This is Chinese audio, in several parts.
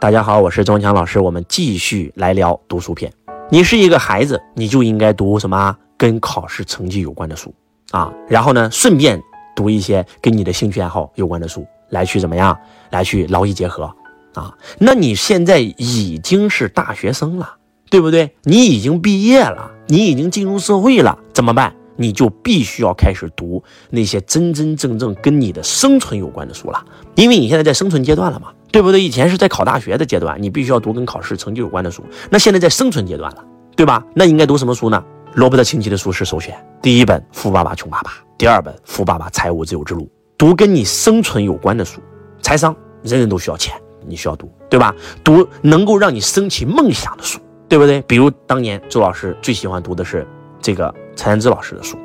大家好，我是钟强老师，我们继续来聊读书篇。你是一个孩子，你就应该读什么跟考试成绩有关的书啊，然后呢，顺便读一些跟你的兴趣爱好有关的书，来去怎么样，来去劳逸结合啊。那你现在已经是大学生了，对不对？你已经毕业了，你已经进入社会了，怎么办？你就必须要开始读那些真真正正跟你的生存有关的书了，因为你现在在生存阶段了嘛。对不对？以前是在考大学的阶段，你必须要读跟考试成绩有关的书。那现在在生存阶段了，对吧？那应该读什么书呢？罗伯特清崎的书是首选。第一本《富爸爸穷爸爸》，第二本《富爸爸财务自由之路》。读跟你生存有关的书，财商，人人都需要钱，你需要读，对吧？读能够让你升起梦想的书，对不对？比如当年周老师最喜欢读的是这个蔡安之老师的书，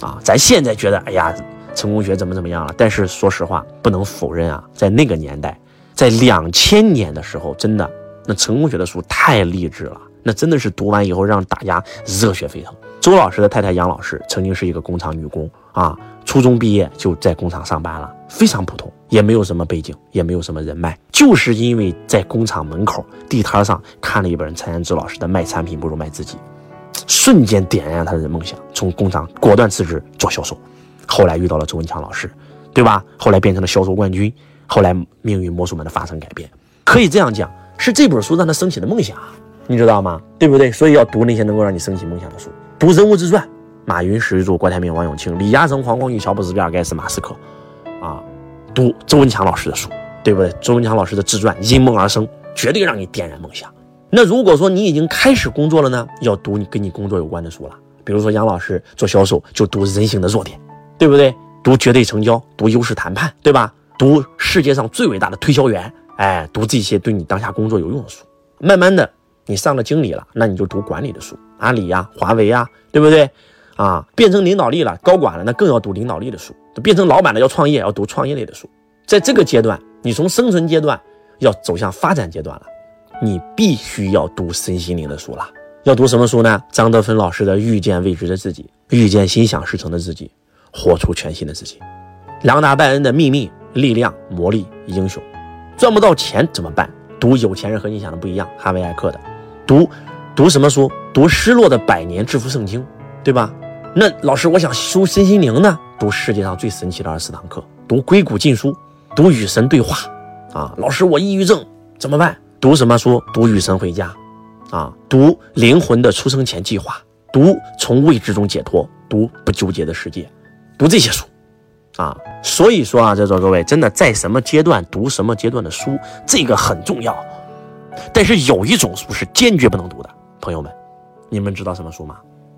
啊，咱现在觉得，哎呀，成功学怎么怎么样了？但是说实话，不能否认啊，在那个年代。在两千年的时候，真的，那成功学的书太励志了，那真的是读完以后让大家热血沸腾。周老师的太太杨老师曾经是一个工厂女工啊，初中毕业就在工厂上班了，非常普通，也没有什么背景，也没有什么人脉，就是因为在工厂门口地摊上看了一本蔡安之老师的《卖产品不如卖自己》，瞬间点燃了他的梦想，从工厂果断辞职做销售，后来遇到了周文强老师，对吧？后来变成了销售冠军。后来命运魔术们的发生改变，可以这样讲，是这本书让他升起了梦想，你知道吗？对不对？所以要读那些能够让你升起梦想的书，读人物自传，马云、史玉柱、郭台铭、王永庆、李嘉诚、黄光裕、乔布斯、比尔盖茨、马斯克，啊，读周文强老师的书，对不对？周文强老师的自传《因梦而生》，绝对让你点燃梦想。那如果说你已经开始工作了呢，要读你跟你工作有关的书了，比如说杨老师做销售就读人性的弱点，对不对？读绝对成交，读优势谈判，对吧？读世界上最伟大的推销员，哎，读这些对你当下工作有用的书。慢慢的，你上了经理了，那你就读管理的书，阿里呀、华为呀，对不对？啊，变成领导力了，高管了，那更要读领导力的书。变成老板了，要创业，要读创业类的书。在这个阶段，你从生存阶段要走向发展阶段了，你必须要读身心灵的书了。要读什么书呢？张德芬老师的《遇见未知的自己》，遇见心想事成的自己，活出全新的自己。朗达·拜恩的《秘密》。力量、魔力、英雄，赚不到钱怎么办？读有钱人和你想的不一样，哈维·艾克的，读读什么书？读《失落的百年致富圣经》，对吧？那老师，我想修身心灵呢？读世界上最神奇的二十四堂课，读《硅谷禁书》，读与神对话。啊，老师，我抑郁症怎么办？读什么书？读《与神回家》，啊，读《灵魂的出生前计划》，读从未知中解脱，读不纠结的世界，读这些书。啊，所以说啊，在座各位，真的在什么阶段读什么阶段的书，这个很重要。但是有一种书是坚决不能读的，朋友们，你们知道什么书吗？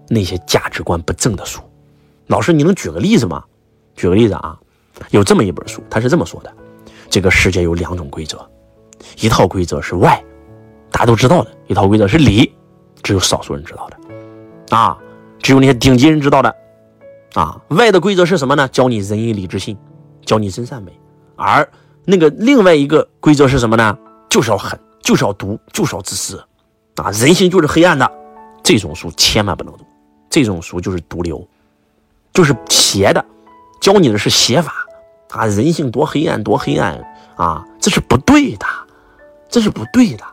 那些价值观不正的书。老师，你能举个例子吗？举个例子啊，有这么一本书，他是这么说的：这个世界有两种规则，一套规则是外，大家都知道的；一套规则是里，只有少数人知道的。啊，只有那些顶级人知道的。啊，外的规则是什么呢？教你仁义礼智信，教你真善美。而那个另外一个规则是什么呢？就是要狠，就是要毒，就是要自私。啊，人性就是黑暗的，这种书千万不能读。这种书就是毒瘤，就是邪的，教你的是邪法。啊，人性多黑暗，多黑暗啊！这是不对的，这是不对的。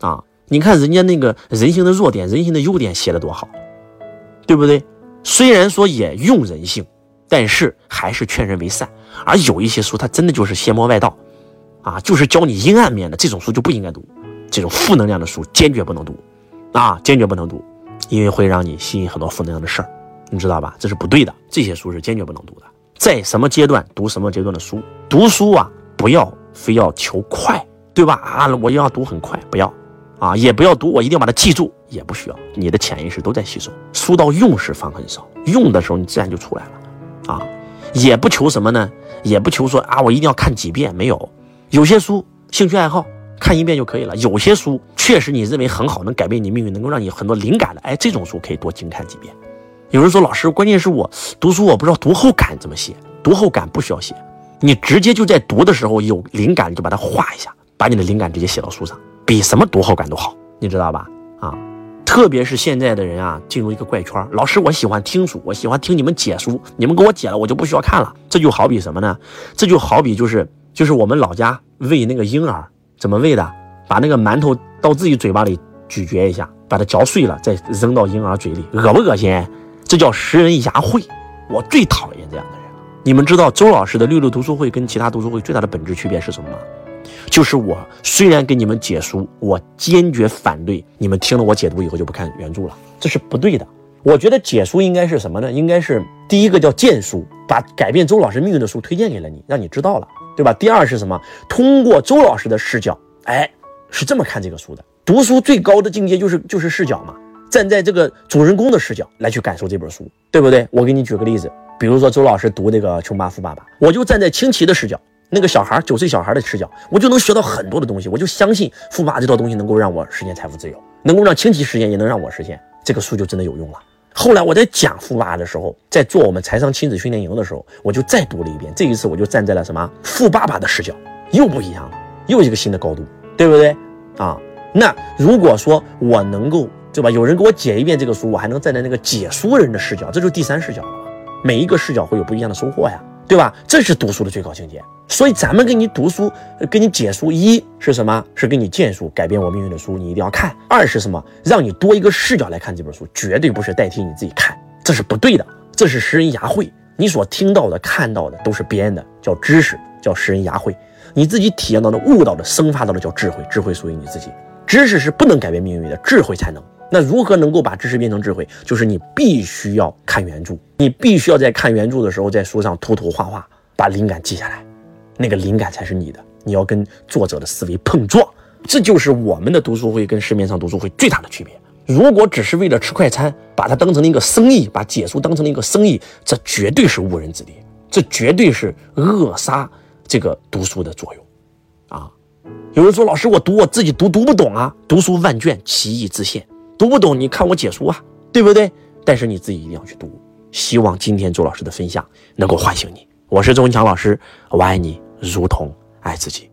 啊，你看人家那个人性的弱点，人性的优点写的多好，对不对？虽然说也用人性，但是还是劝人为善。而有一些书，它真的就是邪魔外道，啊，就是教你阴暗面的这种书就不应该读。这种负能量的书坚决不能读，啊，坚决不能读，因为会让你吸引很多负能量的事儿，你知道吧？这是不对的。这些书是坚决不能读的。在什么阶段读什么阶段的书？读书啊，不要非要求快，对吧？啊，我要读很快，不要。啊，也不要读，我一定要把它记住，也不需要，你的潜意识都在吸收。书到用时方恨少，用的时候你自然就出来了。啊，也不求什么呢？也不求说啊，我一定要看几遍，没有。有些书兴趣爱好看一遍就可以了。有些书确实你认为很好，能改变你命运，能够让你很多灵感的，哎，这种书可以多精看几遍。有人说老师，关键是我读书我不知道读后感怎么写，读后感不需要写，你直接就在读的时候有灵感你就把它画一下，把你的灵感直接写到书上。比什么读后感都好，你知道吧？啊，特别是现在的人啊，进入一个怪圈。老师，我喜欢听书，我喜欢听你们解书，你们给我解了，我就不需要看了。这就好比什么呢？这就好比就是就是我们老家喂那个婴儿怎么喂的把那个馒头到自己嘴巴里咀嚼一下，把它嚼碎了，再扔到婴儿嘴里，恶不恶心？这叫食人牙慧。我最讨厌这样的人。你们知道周老师的六六读书会跟其他读书会最大的本质区别是什么吗？就是我虽然给你们解书，我坚决反对你们听了我解读以后就不看原著了，这是不对的。我觉得解书应该是什么呢？应该是第一个叫荐书，把改变周老师命运的书推荐给了你，让你知道了，对吧？第二是什么？通过周老师的视角，哎，是这么看这个书的。读书最高的境界就是就是视角嘛，站在这个主人公的视角来去感受这本书，对不对？我给你举个例子，比如说周老师读那个《穷爸富爸爸》，我就站在清奇的视角，那个小孩九岁小孩的视角，我就能学到很多的东西，我就相信富爸这套东西能够让我实现财富自由，能够让亲戚实现，也能让我实现，这个书就真的有用了。后来我在讲富爸的时候，在做我们财商亲子训练营的时候，我就再读了一遍。这一次我就站在了什么富爸爸的视角，又不一样了，又一个新的高度，对不对啊？那如果说我能够，对吧？有人给我解一遍这个书，我还能站在那个解书人的视角，这就是第三视角了。每一个视角会有不一样的收获呀。对吧？这是读书的最高境界。所以咱们给你读书，给你解书，一是什么？是给你荐书，改变我命运的书，你一定要看。二是什么？让你多一个视角来看这本书，绝对不是代替你自己看，这是不对的。这是食人牙慧。你所听到的、看到的都是编的，叫知识，叫食人牙慧。你自己体验到的、悟到的、生发到的叫智慧，智慧属于你自己。知识是不能改变命运的，智慧才能。那如何能够把知识变成智慧？就是你必须要看原著，你必须要在看原著的时候，在书上涂涂画画，把灵感记下来，那个灵感才是你的。你要跟作者的思维碰撞，这就是我们的读书会跟市面上读书会最大的区别。如果只是为了吃快餐，把它当成了一个生意，把解书当成了一个生意，这绝对是误人子弟，这绝对是扼杀这个读书的作用。啊，有人说老师，我读我自己读读不懂啊，读书万卷，其义自现。读不懂，你看我解说啊，对不对？但是你自己一定要去读。希望今天周老师的分享能够唤醒你。我是周文强老师，我爱你如同爱自己。